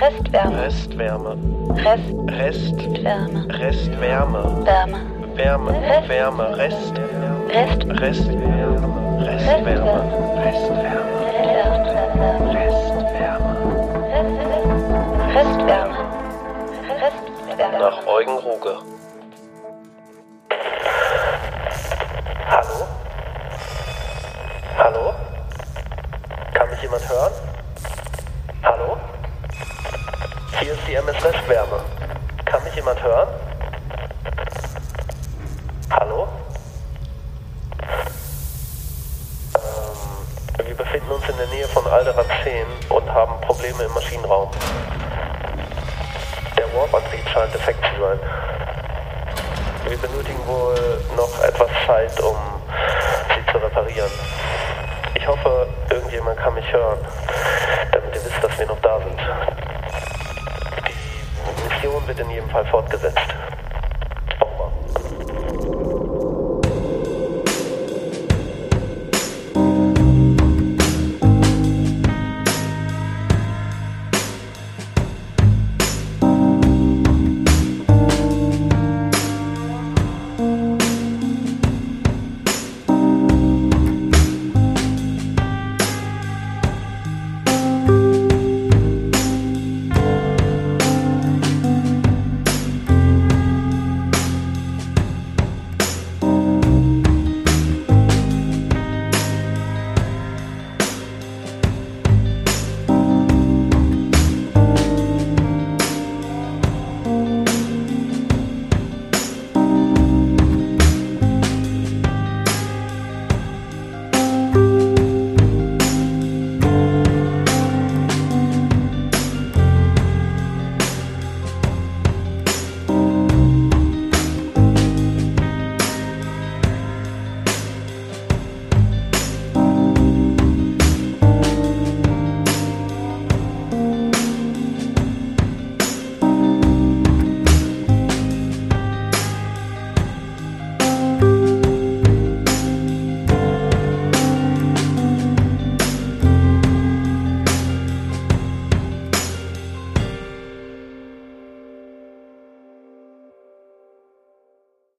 Restwärme. Restwärme. Rest. Rest. Wärme. Restwärme. Wärme. Wärme. Rest. Wärme. Rest. Rest. Restwärme. Restwärme. Restwärme. Restwärme. Restwärme. Restwärme. Nach Eugen Ruge. Hallo? Hallo? Kann mich jemand hören? Hier ist die MS Restwärme. Kann mich jemand hören? Hallo? Ähm, wir befinden uns in der Nähe von Alderan 10 und haben Probleme im Maschinenraum. Der Warp-Antrieb scheint defekt zu sein. Wir benötigen wohl noch etwas Zeit, um sie zu reparieren. Ich hoffe, irgendjemand kann mich hören, damit ihr wisst, dass wir noch da sind. Wird in jedem Fall fortgesetzt.